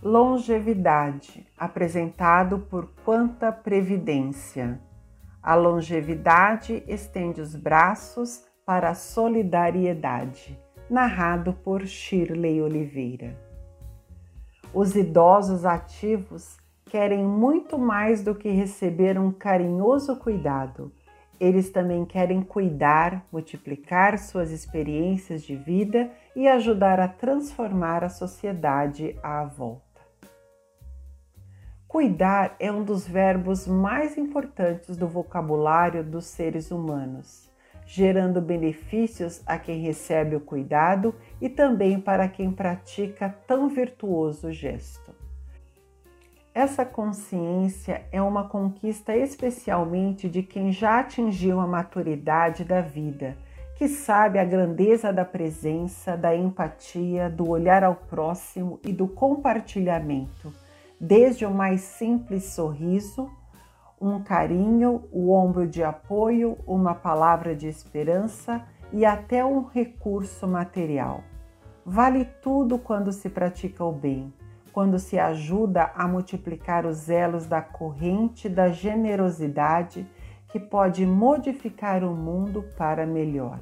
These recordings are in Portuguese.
Longevidade, apresentado por Quanta Previdência. A longevidade estende os braços para a solidariedade. Narrado por Shirley Oliveira. Os idosos ativos querem muito mais do que receber um carinhoso cuidado. Eles também querem cuidar, multiplicar suas experiências de vida e ajudar a transformar a sociedade à volta. Cuidar é um dos verbos mais importantes do vocabulário dos seres humanos, gerando benefícios a quem recebe o cuidado e também para quem pratica tão virtuoso gesto. Essa consciência é uma conquista especialmente de quem já atingiu a maturidade da vida, que sabe a grandeza da presença, da empatia, do olhar ao próximo e do compartilhamento desde o mais simples sorriso, um carinho, o ombro de apoio, uma palavra de esperança e até um recurso material. Vale tudo quando se pratica o bem, quando se ajuda a multiplicar os elos da corrente da generosidade que pode modificar o mundo para melhor.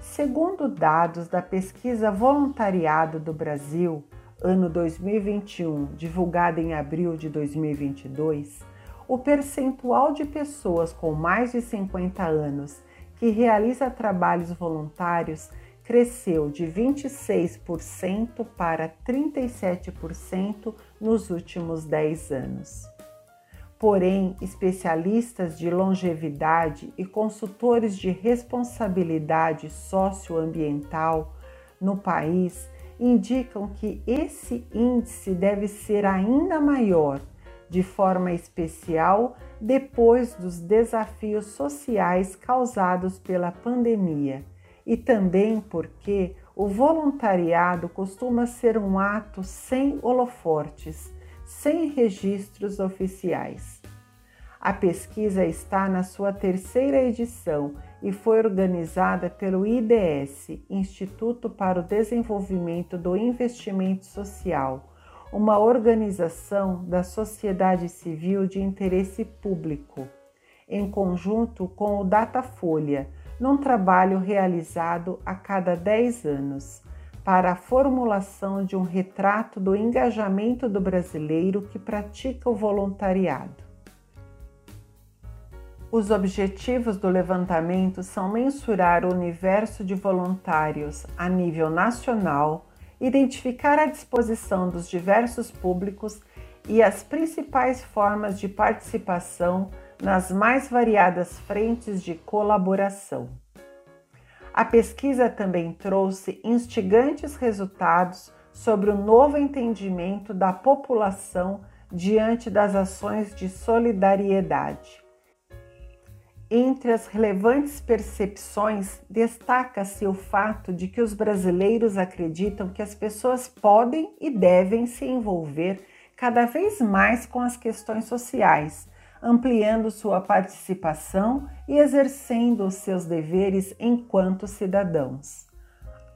Segundo dados da pesquisa Voluntariado do Brasil, ano 2021, divulgada em abril de 2022, o percentual de pessoas com mais de 50 anos que realiza trabalhos voluntários cresceu de 26% para 37% nos últimos 10 anos. Porém, especialistas de longevidade e consultores de responsabilidade socioambiental no país indicam que esse índice deve ser ainda maior, de forma especial depois dos desafios sociais causados pela pandemia e também porque o voluntariado costuma ser um ato sem holofortes, sem registros oficiais. A pesquisa está na sua terceira edição e foi organizada pelo IDS, Instituto para o Desenvolvimento do Investimento Social, uma organização da sociedade civil de interesse público, em conjunto com o Datafolha, num trabalho realizado a cada 10 anos, para a formulação de um retrato do engajamento do brasileiro que pratica o voluntariado. Os objetivos do levantamento são mensurar o universo de voluntários a nível nacional, identificar a disposição dos diversos públicos e as principais formas de participação nas mais variadas frentes de colaboração. A pesquisa também trouxe instigantes resultados sobre o novo entendimento da população diante das ações de solidariedade. Entre as relevantes percepções, destaca-se o fato de que os brasileiros acreditam que as pessoas podem e devem se envolver cada vez mais com as questões sociais, ampliando sua participação e exercendo os seus deveres enquanto cidadãos.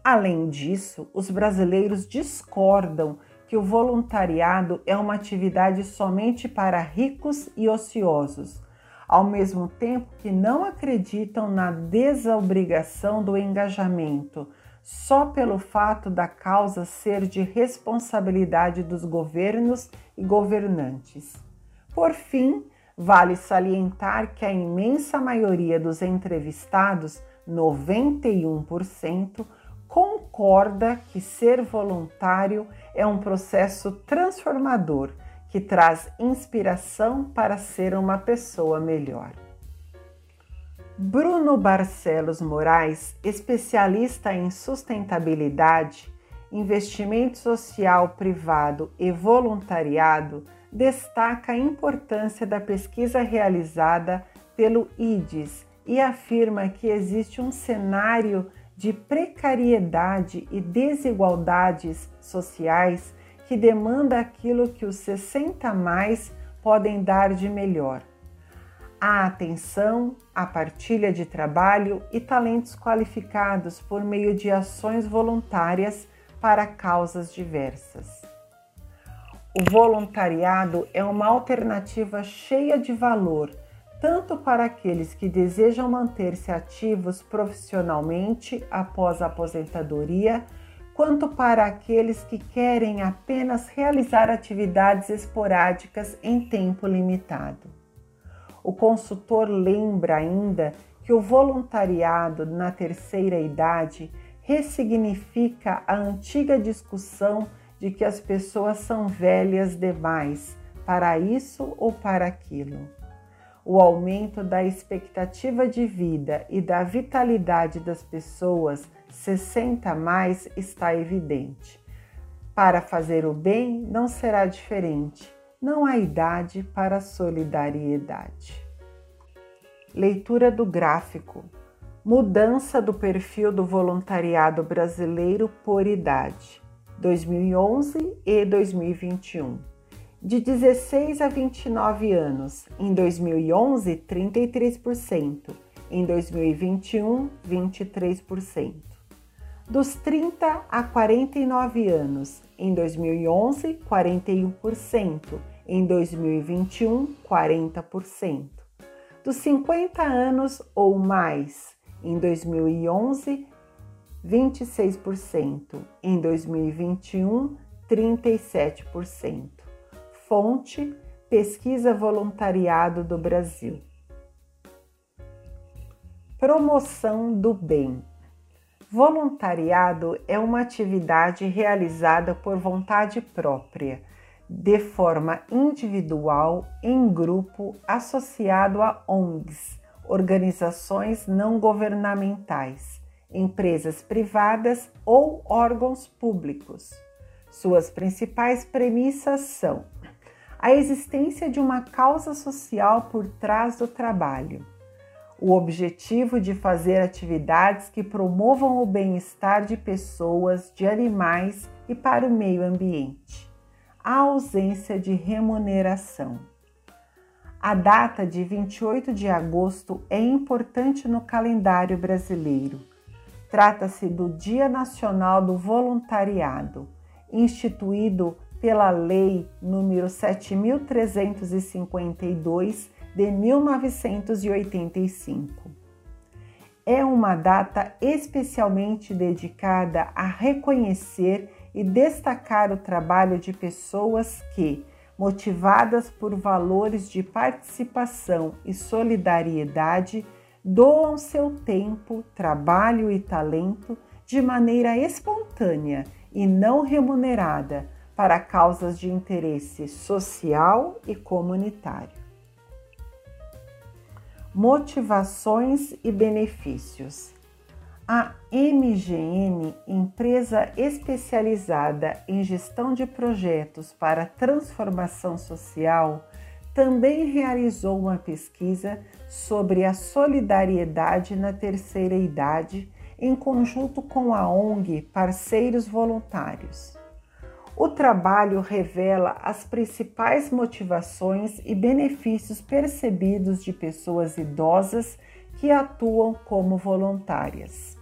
Além disso, os brasileiros discordam que o voluntariado é uma atividade somente para ricos e ociosos ao mesmo tempo que não acreditam na desobrigação do engajamento, só pelo fato da causa ser de responsabilidade dos governos e governantes. Por fim, vale salientar que a imensa maioria dos entrevistados, 91%, concorda que ser voluntário é um processo transformador que traz inspiração para ser uma pessoa melhor. Bruno Barcelos Moraes, especialista em sustentabilidade, investimento social privado e voluntariado, destaca a importância da pesquisa realizada pelo IDES e afirma que existe um cenário de precariedade e desigualdades sociais que demanda aquilo que os 60 mais podem dar de melhor. A atenção, a partilha de trabalho e talentos qualificados por meio de ações voluntárias para causas diversas. O voluntariado é uma alternativa cheia de valor, tanto para aqueles que desejam manter-se ativos profissionalmente após a aposentadoria, quanto para aqueles que querem apenas realizar atividades esporádicas em tempo limitado. O consultor lembra ainda que o voluntariado na terceira idade ressignifica a antiga discussão de que as pessoas são velhas demais para isso ou para aquilo. O aumento da expectativa de vida e da vitalidade das pessoas 60 mais está evidente. Para fazer o bem não será diferente. Não há idade para solidariedade. Leitura do gráfico. Mudança do perfil do voluntariado brasileiro por idade. 2011 e 2021. De 16 a 29 anos, em 2011, 33%, em 2021, 23%. Dos 30 a 49 anos, em 2011, 41%, em 2021, 40%. Dos 50 anos ou mais, em 2011, 26%, em 2021, 37%. Fonte: Pesquisa Voluntariado do Brasil. Promoção do bem. Voluntariado é uma atividade realizada por vontade própria, de forma individual, em grupo, associado a ONGs, organizações não governamentais empresas privadas ou órgãos públicos. Suas principais premissas são a existência de uma causa social por trás do trabalho, o objetivo de fazer atividades que promovam o bem-estar de pessoas, de animais e para o meio ambiente, a ausência de remuneração. A data de 28 de agosto é importante no calendário brasileiro Trata-se do Dia Nacional do Voluntariado, instituído pela Lei nº 7352 de 1985. É uma data especialmente dedicada a reconhecer e destacar o trabalho de pessoas que, motivadas por valores de participação e solidariedade, doam seu tempo, trabalho e talento de maneira espontânea e não remunerada para causas de interesse social e comunitário. Motivações e benefícios. A MGN, empresa especializada em gestão de projetos para transformação social, também realizou uma pesquisa sobre a solidariedade na terceira idade em conjunto com a ONG Parceiros Voluntários. O trabalho revela as principais motivações e benefícios percebidos de pessoas idosas que atuam como voluntárias.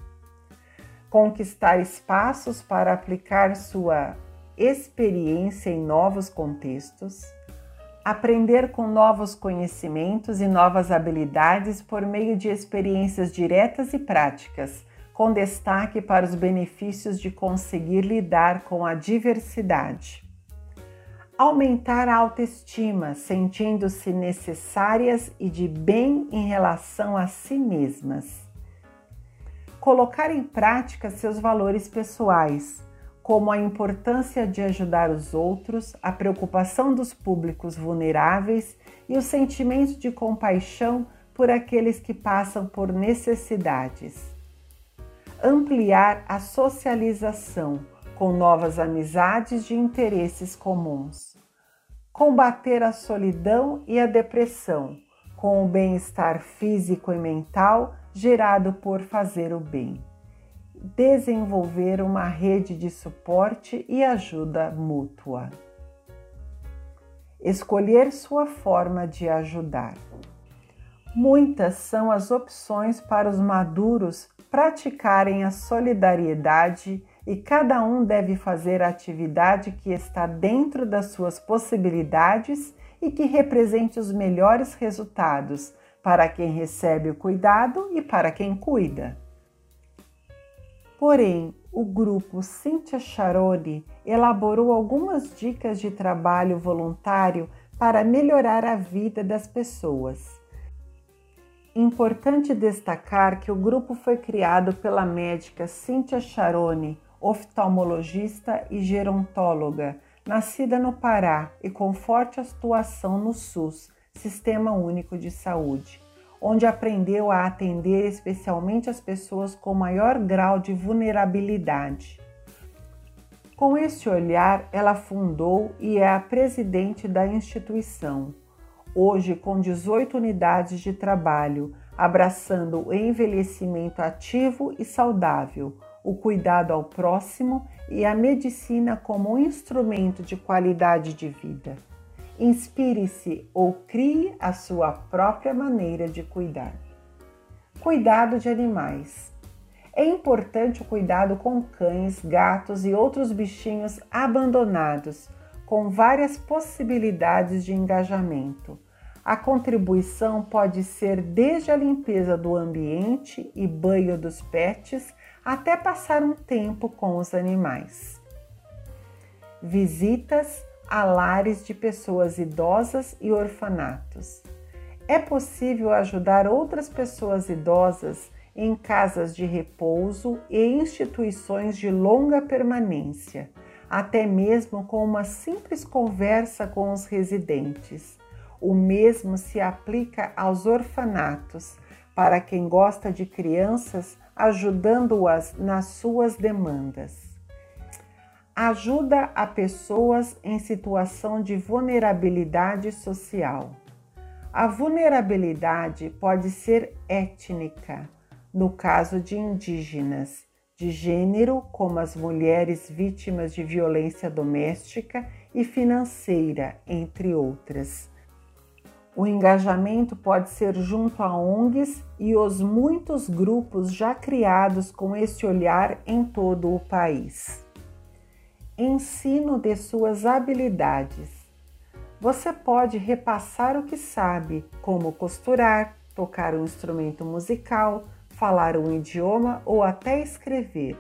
Conquistar espaços para aplicar sua experiência em novos contextos aprender com novos conhecimentos e novas habilidades por meio de experiências diretas e práticas, com destaque para os benefícios de conseguir lidar com a diversidade. Aumentar a autoestima, sentindo-se necessárias e de bem em relação a si mesmas. Colocar em prática seus valores pessoais, como a importância de ajudar os outros, a preocupação dos públicos vulneráveis e o sentimento de compaixão por aqueles que passam por necessidades. Ampliar a socialização com novas amizades de interesses comuns. Combater a solidão e a depressão com o bem-estar físico e mental gerado por fazer o bem desenvolver uma rede de suporte e ajuda mútua. Escolher sua forma de ajudar. Muitas são as opções para os maduros praticarem a solidariedade e cada um deve fazer a atividade que está dentro das suas possibilidades e que represente os melhores resultados para quem recebe o cuidado e para quem cuida. Porém, o grupo Cynthia Charoli elaborou algumas dicas de trabalho voluntário para melhorar a vida das pessoas. Importante destacar que o grupo foi criado pela médica Cynthia Charoni, oftalmologista e gerontóloga, nascida no Pará e com forte atuação no SUS, Sistema Único de Saúde, onde aprendeu a atender especialmente as pessoas com maior grau de vulnerabilidade. Com esse olhar, ela fundou e é a presidente da instituição, hoje com 18 unidades de trabalho, abraçando o envelhecimento ativo e saudável o cuidado ao próximo e a medicina como um instrumento de qualidade de vida. Inspire-se ou crie a sua própria maneira de cuidar. Cuidado de animais. É importante o cuidado com cães, gatos e outros bichinhos abandonados, com várias possibilidades de engajamento. A contribuição pode ser desde a limpeza do ambiente e banho dos pets até passar um tempo com os animais. Visitas a lares de pessoas idosas e orfanatos. É possível ajudar outras pessoas idosas em casas de repouso e instituições de longa permanência, até mesmo com uma simples conversa com os residentes. O mesmo se aplica aos orfanatos, para quem gosta de crianças ajudando-as nas suas demandas. Ajuda a pessoas em situação de vulnerabilidade social. A vulnerabilidade pode ser étnica, no caso de indígenas, de gênero, como as mulheres vítimas de violência doméstica e financeira, entre outras o engajamento pode ser junto a ONGs e os muitos grupos já criados com esse olhar em todo o país. Ensino de suas habilidades. Você pode repassar o que sabe, como costurar, tocar um instrumento musical, falar um idioma ou até escrever.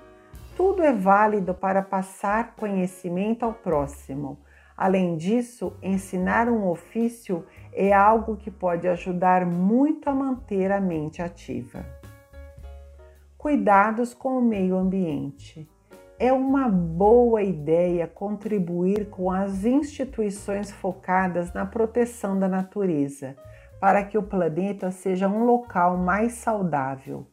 Tudo é válido para passar conhecimento ao próximo. Além disso, ensinar um ofício é algo que pode ajudar muito a manter a mente ativa. Cuidados com o meio ambiente. É uma boa ideia contribuir com as instituições focadas na proteção da natureza, para que o planeta seja um local mais saudável.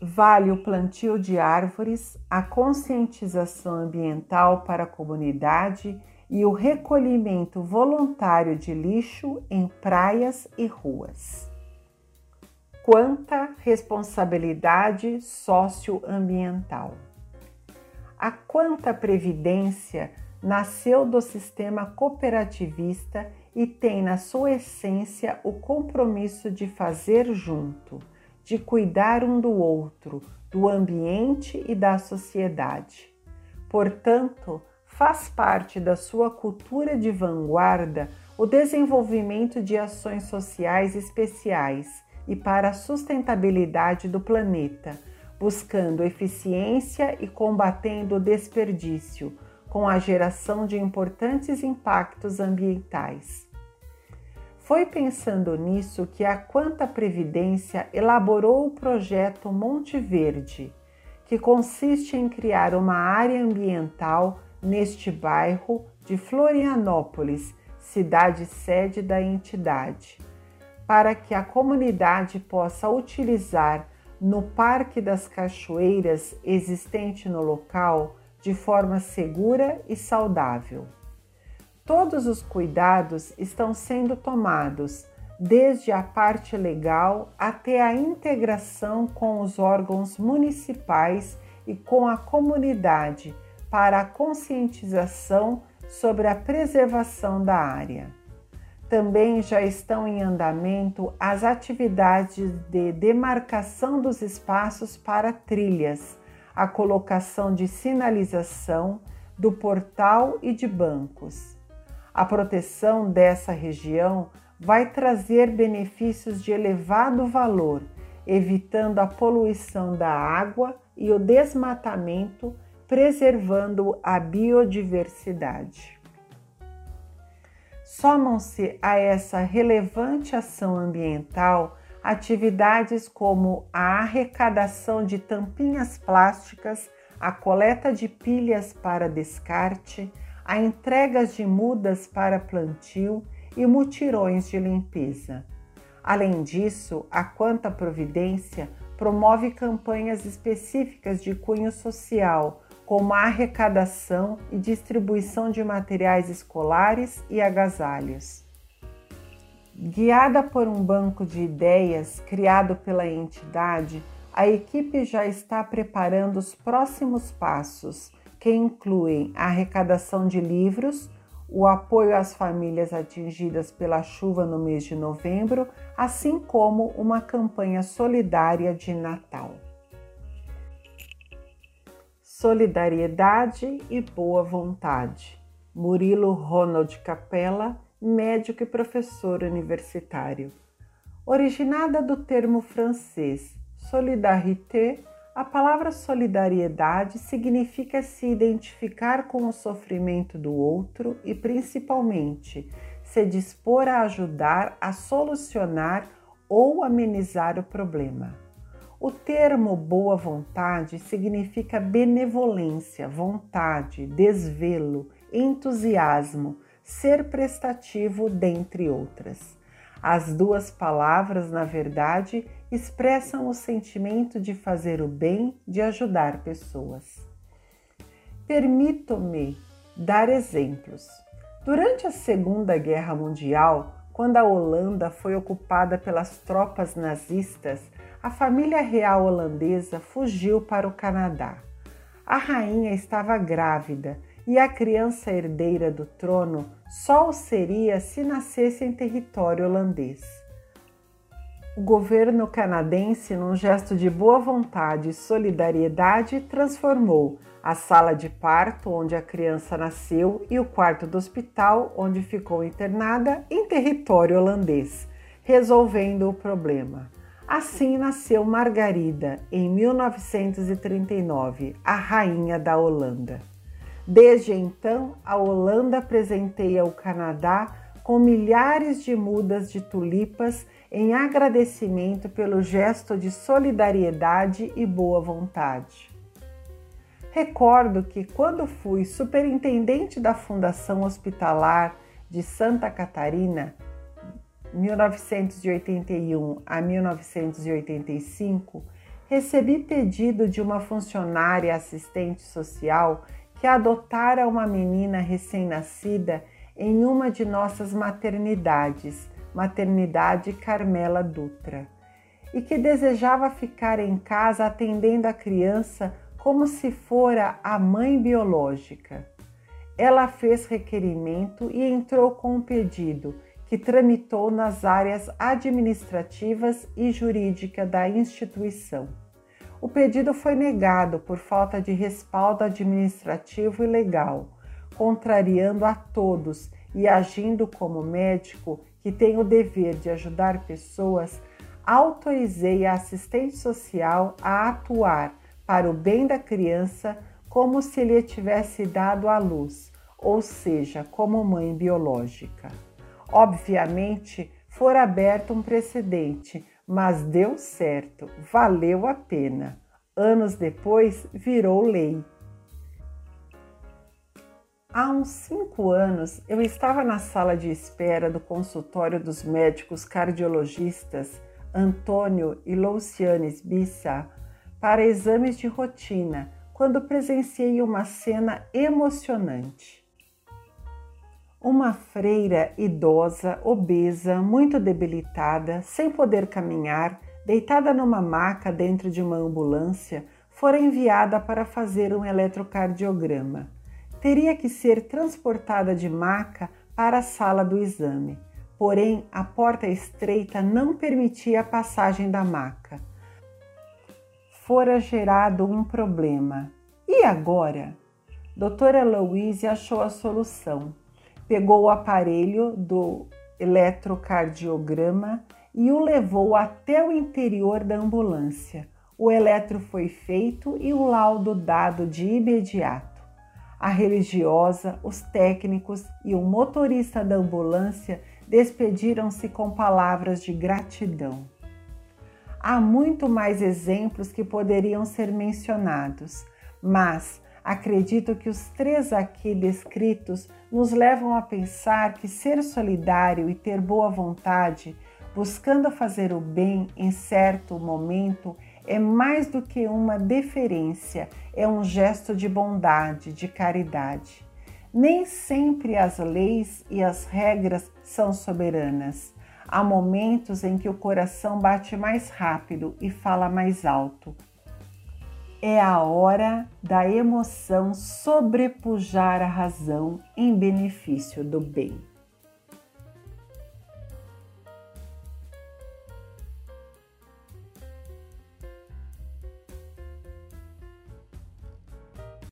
Vale o plantio de árvores, a conscientização ambiental para a comunidade e o recolhimento voluntário de lixo em praias e ruas. Quanta responsabilidade socioambiental! A Quanta Previdência nasceu do sistema cooperativista e tem na sua essência o compromisso de fazer junto, de cuidar um do outro, do ambiente e da sociedade. Portanto, faz parte da sua cultura de vanguarda o desenvolvimento de ações sociais especiais e para a sustentabilidade do planeta, buscando eficiência e combatendo o desperdício, com a geração de importantes impactos ambientais. Foi pensando nisso que a Quanta Previdência elaborou o projeto Monte Verde, que consiste em criar uma área ambiental neste bairro de Florianópolis, cidade sede da entidade, para que a comunidade possa utilizar no Parque das Cachoeiras existente no local de forma segura e saudável. Todos os cuidados estão sendo tomados, desde a parte legal até a integração com os órgãos municipais e com a comunidade para a conscientização sobre a preservação da área. Também já estão em andamento as atividades de demarcação dos espaços para trilhas, a colocação de sinalização do portal e de bancos. A proteção dessa região vai trazer benefícios de elevado valor, evitando a poluição da água e o desmatamento, preservando a biodiversidade. Somam-se a essa relevante ação ambiental atividades como a arrecadação de tampinhas plásticas, a coleta de pilhas para descarte, a entrega de mudas para plantio e mutirões de limpeza. Além disso, a Quanta Providência promove campanhas específicas de cunho social, como a arrecadação e distribuição de materiais escolares e agasalhos. Guiada por um banco de ideias criado pela entidade, a equipe já está preparando os próximos passos, que incluem a arrecadação de livros, o apoio às famílias atingidas pela chuva no mês de novembro, assim como uma campanha solidária de Natal. Solidariedade e boa vontade. Murilo Ronald Capella, médico e professor universitário. Originada do termo francês solidarité, a palavra solidariedade significa se identificar com o sofrimento do outro e, principalmente, se dispor a ajudar a solucionar ou amenizar o problema. O termo boa vontade significa benevolência, vontade, desvelo, entusiasmo, ser prestativo, dentre outras. As duas palavras, na verdade, expressam o sentimento de fazer o bem, de ajudar pessoas. Permito-me dar exemplos. Durante a Segunda Guerra Mundial, quando a Holanda foi ocupada pelas tropas nazistas, a família real holandesa fugiu para o Canadá. A rainha estava grávida e a criança herdeira do trono só o seria se nascesse em território holandês. O governo canadense, num gesto de boa vontade e solidariedade, transformou a sala de parto onde a criança nasceu e o quarto do hospital onde ficou internada em território holandês, resolvendo o problema. Assim nasceu Margarida em 1939, a rainha da Holanda. Desde então, a Holanda presenteia o Canadá com milhares de mudas de tulipas em agradecimento pelo gesto de solidariedade e boa vontade. Recordo que, quando fui superintendente da Fundação Hospitalar de Santa Catarina, 1981 a 1985, recebi pedido de uma funcionária assistente social que adotara uma menina recém-nascida em uma de nossas maternidades, Maternidade Carmela Dutra, e que desejava ficar em casa atendendo a criança como se fora a mãe biológica. Ela fez requerimento e entrou com um pedido que tramitou nas áreas administrativas e jurídica da instituição. O pedido foi negado por falta de respaldo administrativo e legal, contrariando a todos e agindo como médico que tem o dever de ajudar pessoas, autorizei a assistente social a atuar para o bem da criança como se lhe tivesse dado à luz, ou seja, como mãe biológica. Obviamente, fora aberto um precedente mas deu certo, valeu a pena. Anos depois, virou lei. Há uns cinco anos, eu estava na sala de espera do consultório dos médicos cardiologistas Antônio e Loucianes Bissa para exames de rotina, quando presenciei uma cena emocionante. Uma freira idosa, obesa, muito debilitada, sem poder caminhar, deitada numa maca dentro de uma ambulância, fora enviada para fazer um eletrocardiograma. Teria que ser transportada de maca para a sala do exame. Porém, a porta estreita não permitia a passagem da maca. fora gerado um problema. E agora? Doutora Louise achou a solução. Pegou o aparelho do eletrocardiograma e o levou até o interior da ambulância. O eletro foi feito e o laudo dado de imediato. A religiosa, os técnicos e o motorista da ambulância despediram-se com palavras de gratidão. Há muito mais exemplos que poderiam ser mencionados, mas acredito que os três aqui descritos nos levam a pensar que ser solidário e ter boa vontade, buscando fazer o bem em certo momento, é mais do que uma deferência, é um gesto de bondade, de caridade. Nem sempre as leis e as regras são soberanas. Há momentos em que o coração bate mais rápido e fala mais alto. É a hora da emoção sobrepujar a razão em benefício do bem.